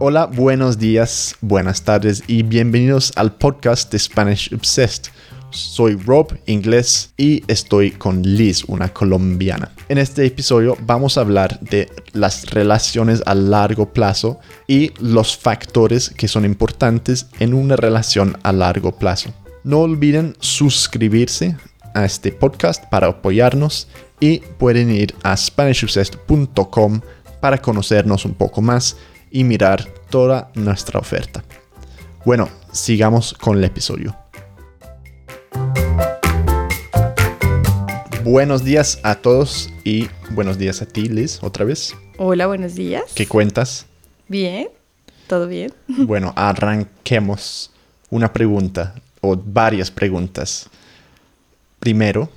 Hola, buenos días, buenas tardes y bienvenidos al podcast de Spanish Obsessed. Soy Rob, inglés, y estoy con Liz, una colombiana. En este episodio vamos a hablar de las relaciones a largo plazo y los factores que son importantes en una relación a largo plazo. No olviden suscribirse a este podcast para apoyarnos y pueden ir a SpanishObsessed.com para conocernos un poco más y mirar toda nuestra oferta. Bueno, sigamos con el episodio. Buenos días a todos y buenos días a ti, Liz, otra vez. Hola, buenos días. ¿Qué cuentas? Bien, todo bien. Bueno, arranquemos una pregunta o varias preguntas. Primero,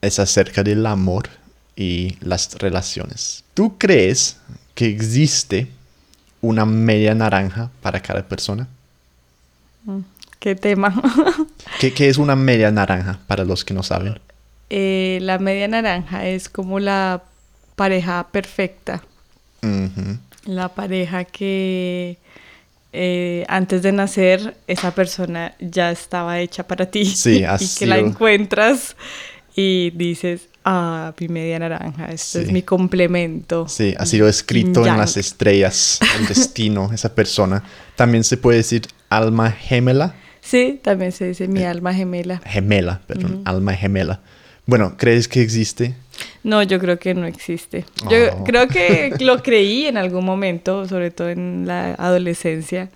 es acerca del amor y las relaciones. ¿Tú crees que existe una media naranja para cada persona? Mm, ¿Qué tema? ¿Qué, es una media naranja para los que no saben? Eh, la media naranja es como la pareja perfecta. La pareja que eh, antes de nacer esa persona ya estaba hecha para ti. Sí, así. y que la encuentras y dices, ah, mi media naranja, este es mi complemento. Sí, ha sido escrito en las estrellas, el destino, esa persona. También se puede decir alma gemela. Sí, también se dice mi eh, alma gemela. Gemela, perdón, alma gemela. Bueno, ¿crees que existe? No, yo creo que no existe. Yo oh. creo que lo creí en algún momento, sobre todo en la adolescencia,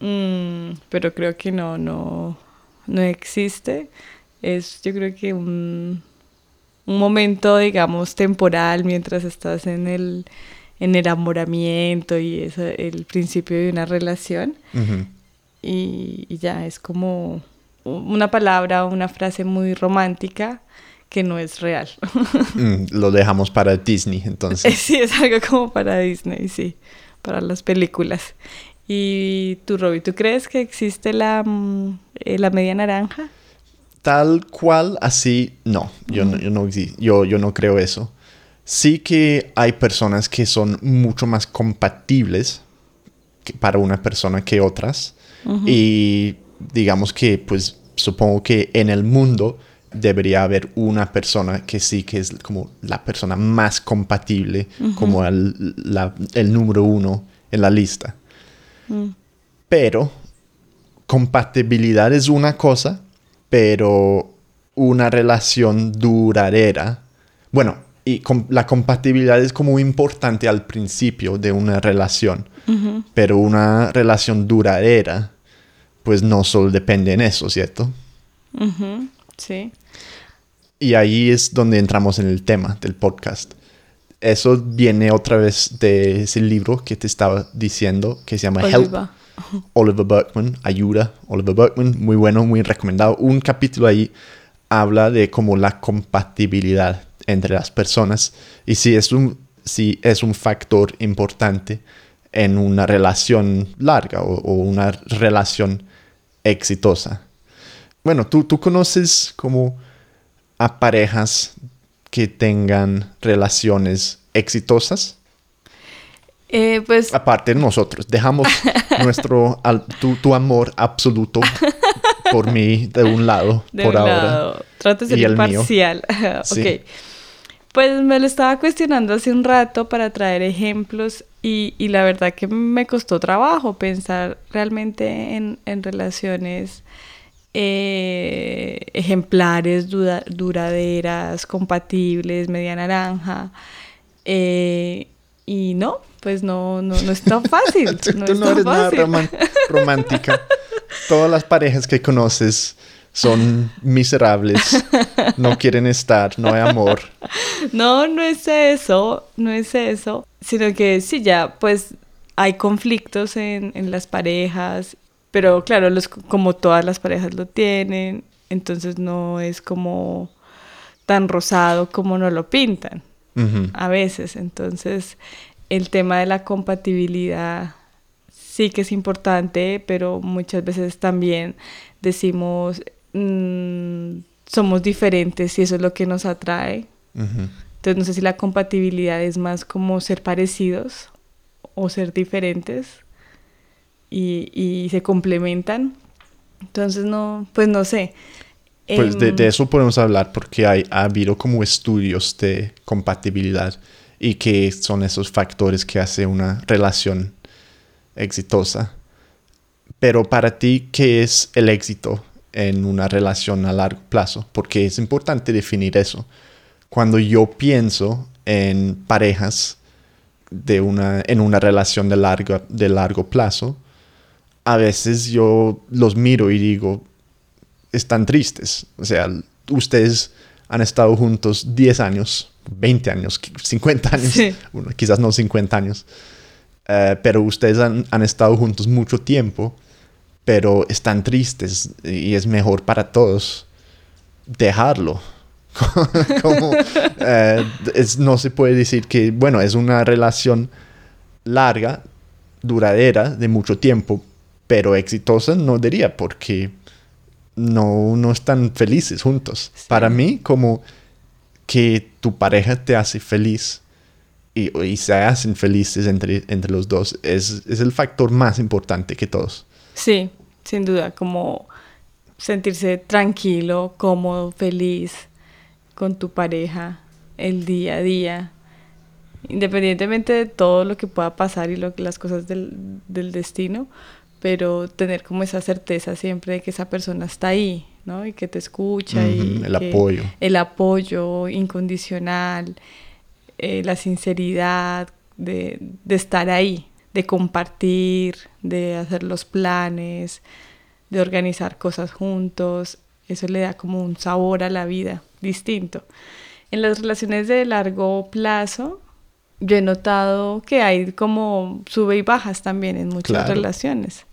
mm, pero creo que no, no, no existe es yo creo que un, un momento, digamos, temporal mientras estás en el, en enamoramiento y es el principio de una relación. y, ya es como una palabra, una frase muy romántica que no es real. Mm, lo dejamos para Disney, entonces. Sí, es algo como para Disney, sí, para las películas. ¿Y tú, Robbie, tú crees que existe la, mm, eh, la media naranja? Tal cual así, no, yo, no, yo, no, yo, yo no creo eso. Sí que hay personas que son mucho más compatibles para una persona que otras. Y digamos que, pues, supongo que en el mundo debería haber una persona que sí que es como la persona más compatible, como el, el, número uno en la lista. Mm. Pero compatibilidad es una cosa pero una relación duradera. Bueno, y la compatibilidad es como importante al principio de una relación, pero una relación duradera, pues no solo depende en eso, ¿cierto? Sí. Y ahí es donde entramos en el tema del podcast. Eso viene otra vez de ese libro que te estaba diciendo, que se llama Help Oliver Berkman, ayuda, Oliver Berkman, muy bueno, muy recomendado. Un capítulo ahí habla de como la compatibilidad entre las personas y si es un, si es un factor importante en una relación larga o, una relación exitosa. Bueno, ¿tú, tú conoces como a parejas que tengan relaciones exitosas? Eh, pues... Aparte de nosotros, dejamos nuestro, tu, amor absoluto por mí de un lado por ahora. Trato de ser imparcial. ok. Pues me lo estaba cuestionando hace un rato para traer ejemplos y, la verdad que me costó trabajo pensar realmente en, relaciones eh, ejemplares, duraderas, compatibles, media naranja. Eh, y no, pues no, no, no es tan fácil. No Tú no eres nada romántica. Todas las parejas que conoces son miserables, no quieren estar, no hay amor. No, no es eso, no es eso, sino que sí, ya, pues hay conflictos en, en las parejas, pero claro, los, como todas las parejas lo tienen, entonces no es como tan rosado como no lo pintan a veces. Entonces, el tema de la compatibilidad sí que es importante, pero muchas veces también decimos, mm, somos diferentes y eso es lo que nos atrae. Entonces, no sé si la compatibilidad es más como ser parecidos o ser diferentes y, y se complementan. Entonces no, pues no sé. Pues de, Em, de eso podemos hablar porque hay, ha habido como estudios de compatibilidad y que son esos factores que hace una relación exitosa. Pero para ti, ¿qué es el éxito en una relación a largo plazo? Porque es importante definir eso. Cuando yo pienso en parejas de una, en una relación de largo, de largo plazo, a veces yo los miro y digo, están tristes. O sea, ustedes han estado juntos 10 años, 20 años, 50 años, Sí. bueno, quizás no 50 años, eh, pero ustedes han, han estado juntos mucho tiempo, pero están tristes y es mejor para todos dejarlo. Como, eh, es- no se puede decir que, bueno, es una relación larga, duradera, de mucho tiempo, pero exitosa no diría porque no, no están felices juntos. Sí. Para mí, como que tu pareja te hace feliz y, y se hacen felices entre, entre los dos es, es el factor más importante que todos. Sí, sin duda, como sentirse tranquilo, cómodo, feliz con tu pareja el día a día, independientemente de todo lo que pueda pasar y lo, las cosas del, del destino, pero tener como esa certeza siempre de que esa persona está ahí, ¿no? Y que te escucha y el apoyo. el apoyo incondicional, eh, la sinceridad de, de estar ahí, de compartir, de hacer los planes, de organizar cosas juntos. Eso le da como un sabor a la vida distinto. En las relaciones de largo plazo, yo he notado que hay como sube y bajas también en muchas Claro. relaciones.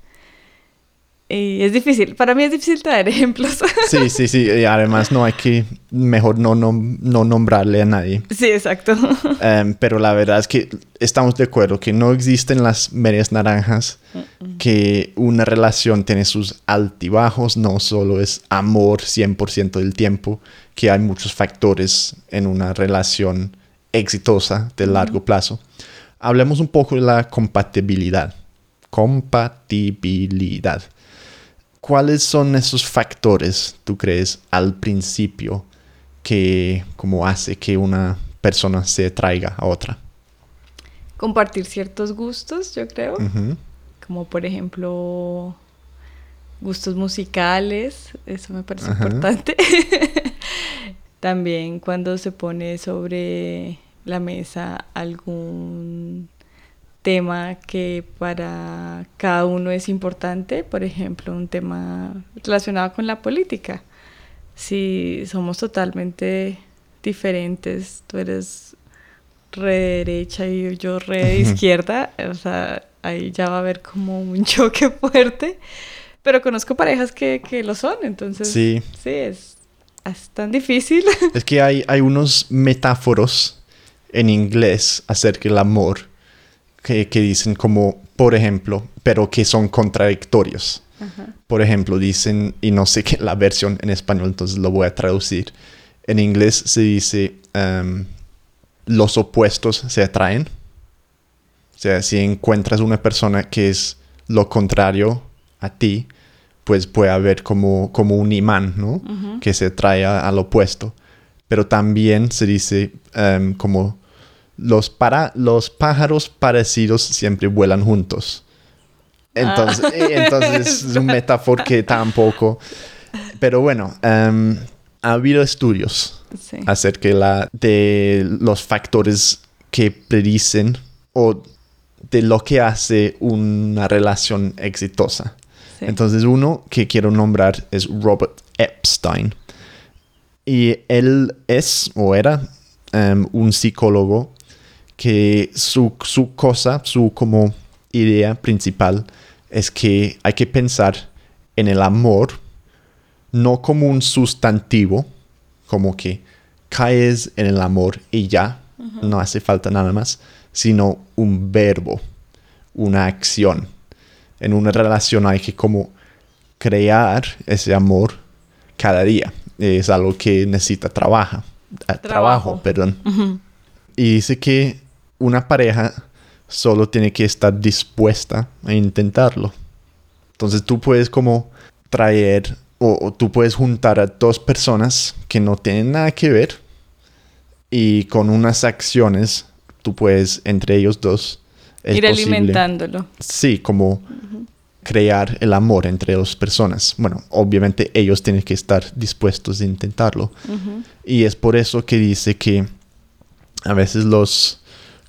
Y es difícil, para mí es difícil traer ejemplos. Sí, sí, sí. Y además no hay que, mejor no, nom- no nombrarle a nadie. sí, exacto. Em, pero la verdad es que estamos de acuerdo que no existen las medias naranjas, que una relación tiene sus altibajos, no solo es amor 100% del tiempo, que hay muchos factores en una relación exitosa de largo plazo. Hablemos un poco de la compatibilidad. Compatibilidad. ¿Cuáles son esos factores, tú crees, al principio que como hace que una persona se traiga a otra? Compartir ciertos gustos, yo creo. Como por ejemplo gustos musicales, eso me parece Ajá. importante. También cuando se pone sobre la mesa algún tema que para cada uno es importante, por ejemplo, un tema relacionado con la política. Si somos totalmente diferentes, tú eres re derecha y yo re de izquierda, o sea, ahí ya va a haber como un choque fuerte. Pero conozco parejas que, que lo son, entonces Sí. sí, es, es tan difícil. Es que hay, hay unos metáforos en inglés acerca del amor que, que dicen como, por ejemplo, pero que son contradictorios. Por ejemplo, dicen, y no sé qué la versión en español, entonces lo voy a traducir. En inglés se dice, em, los opuestos se atraen. O sea, si encuentras una persona que es lo contrario a ti, pues puede haber como, como un imán, ¿no? Que se atrae a- al opuesto. Pero también se dice em, como los, para, los pájaros parecidos siempre vuelan juntos. Entonces, Ah. entonces es un metáforo que tampoco... Pero bueno, em, ha habido estudios Sí. acerca de, la, de los factores que predicen o de lo que hace una relación exitosa. Sí. Entonces uno que quiero nombrar es Robert Epstein. Y él es o era em, un psicólogo que su, su cosa, su como idea principal es que hay que pensar en el amor no como un sustantivo, como que caes en el amor y ya, no hace falta nada más, sino un verbo, una acción. En una relación hay que como crear ese amor cada día. Es algo que necesita trabaja, eh, trabajo, Trabajo. perdón. Y dice que una pareja solo tiene que estar dispuesta a intentarlo. Entonces tú puedes como traer o, tú puedes juntar a dos personas que no tienen nada que ver y con unas acciones tú puedes entre ellos dos ir alimentándolo. Sí, como crear el amor entre dos personas. Bueno, obviamente ellos tienen que estar dispuestos a intentarlo. Y es por eso que dice que a veces los,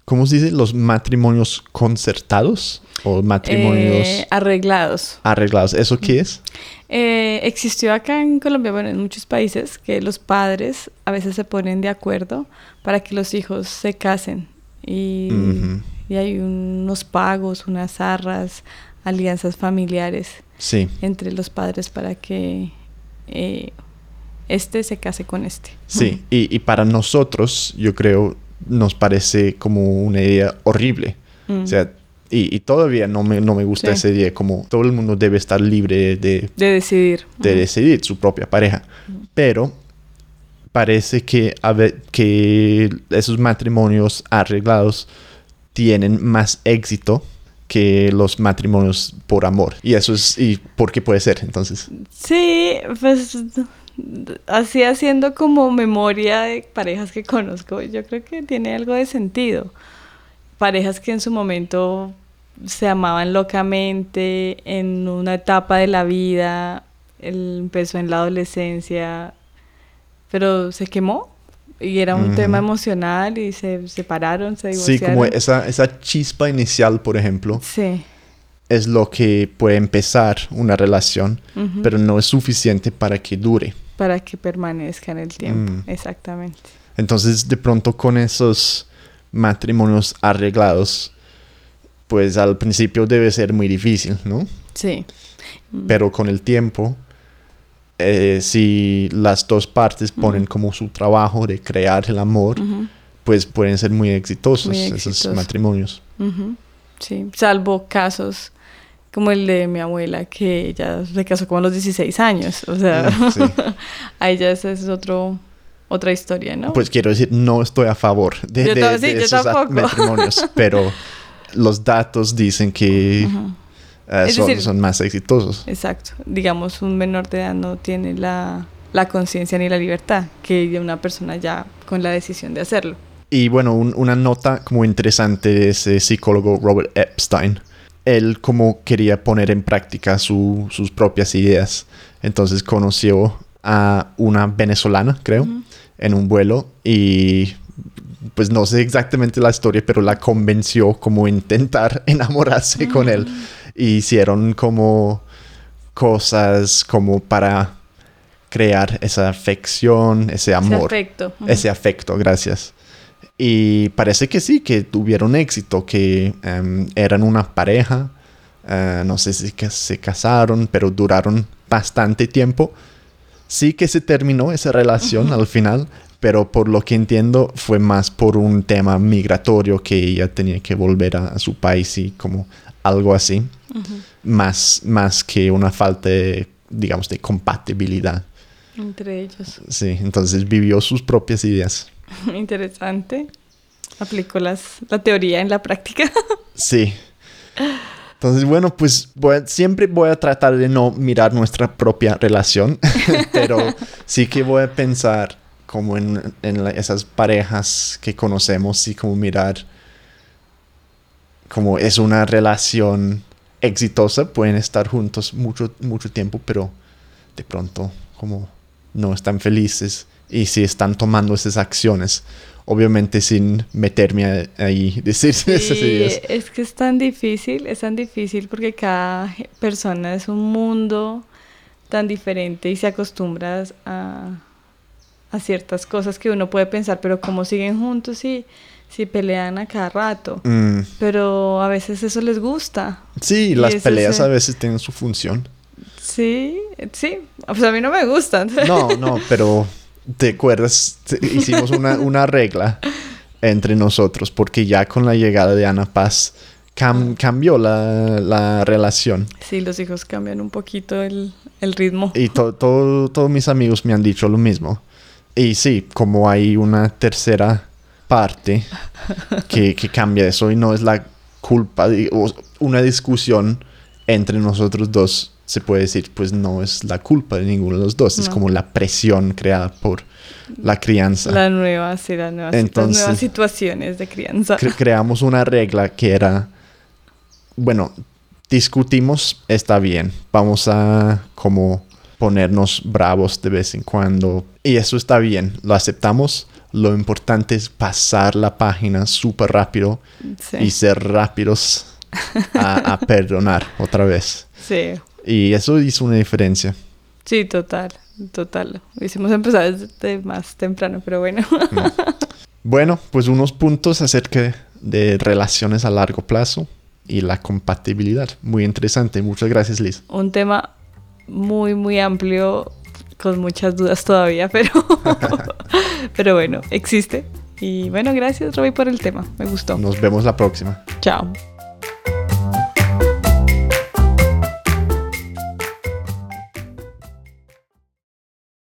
¿cómo se dice? Los matrimonios concertados o matrimonios... Eh, arreglados. Arreglados. ¿Eso qué es? Eh, existió acá en Colombia, bueno, en muchos países, que los padres a veces se ponen de acuerdo para que los hijos se casen. Y, y hay unos pagos, unas arras, alianzas familiares sí. entre los padres para que eh, este se case con este. Sí, y, y, para nosotros, yo creo, nos parece como una idea horrible. O sea, y, todavía no me, no me gusta esa idea, como todo el mundo debe estar libre de... De decidir. De decidir su propia pareja. Pero parece que, a ver, que esos matrimonios arreglados tienen más éxito que los matrimonios por amor. Y eso es, ¿y por qué puede ser entonces? Sí, pues así haciendo como memoria de parejas que conozco, yo creo que tiene algo de sentido. Parejas que en su momento se amaban locamente en una etapa de la vida, él empezó en la adolescencia, pero se quemó y era un tema emocional y se separaron, se divorciaron. Sí, como esa, esa chispa inicial, por ejemplo. Sí. Es lo que puede empezar una relación, pero no es suficiente para que dure. Para que permanezca en el tiempo, mm. exactamente. Entonces, de pronto con esos matrimonios arreglados, pues al principio debe ser muy difícil, ¿no? Sí. Pero con el tiempo, eh, si las dos partes ponen como su trabajo de crear el amor, pues pueden ser muy exitosos, esos matrimonios. Sí, salvo casos como el de mi abuela, que ella se casó como a los 16 años. O sea, mm, ahí ya esa es otro, otra historia, ¿no? Pues quiero decir, no estoy a favor de, esos matrimonios, pero los datos dicen que uh, son, más exitosos. Exacto. Digamos, un menor de edad no tiene la, la conciencia ni la libertad que una persona ya con la decisión de hacerlo. Y bueno, una nota como interesante de ese psicólogo Robert Epstein. Él como quería poner en práctica sus propias ideas. Entonces conoció a una venezolana, creo, en un vuelo y pues no sé exactamente la historia, pero la convenció como intentar enamorarse con él. Y hicieron como cosas como para crear esa afección, ese amor. Ese afecto. Ese afecto, gracias. Y parece que sí, que tuvieron éxito, que em, eran una pareja. Eh, no sé si se casaron, pero duraron bastante tiempo. Sí que se terminó esa relación al final, pero por lo que entiendo fue más por un tema migratorio que ella tenía que volver a, su país y como algo así, más, más que una falta de, digamos, de compatibilidad. Entre ellos. Sí, entonces vivió sus propias ideas. Interesante. Aplicó las, la teoría en la práctica. sí. Entonces, bueno, pues siempre voy a tratar de no mirar nuestra propia relación, pero sí que voy a pensar como en, esas parejas que conocemos y como mirar como es una relación exitosa, pueden estar juntos mucho, mucho tiempo, pero de pronto como no están felices y si están tomando esas acciones, obviamente sin meterme ahí, decir esas ideas. Es que es tan difícil, es tan difícil porque cada persona es un mundo tan diferente y se acostumbras a a ciertas cosas que uno puede pensar, pero como siguen juntos y si pelean a cada rato. Mm. Pero a veces eso les gusta. Sí, las peleas a veces tienen su función. Sí, sí. Sea, a mí no me gustan. No, no, pero te acuerdas, hicimos una, una regla entre nosotros porque ya con la llegada de Ana Paz ah. cambió la, la, relación. Sí, los hijos cambian un poquito el, el ritmo. Y todos mis amigos me han dicho lo mismo. Y sí, como hay una tercera parte que, que, cambia eso y no es la culpa, o una discusión entre nosotros dos, se puede decir, pues no es la culpa de ninguno de los dos, es como la presión creada por la crianza. La nueva, sí, la nueva, Entonces, las nuevas situaciones de crianza. creamos una regla que era, bueno, discutimos, está bien, vamos a como ponernos bravos de vez en cuando y eso está bien, lo aceptamos. Lo importante es pasar la página súper rápido y ser rápidos a, a perdonar otra vez. Sí. Y eso hizo una diferencia. Sí, total, total. Hicimos empezar desde más temprano, pero bueno. Bueno, pues unos puntos acerca de relaciones a largo plazo y la compatibilidad. Muy interesante. Muchas gracias, Liz. Un tema muy, muy amplio, con muchas dudas todavía, pero, pero bueno, existe. Y bueno, gracias, Robbie, por el tema. Me gustó. Nos vemos la próxima. Chao.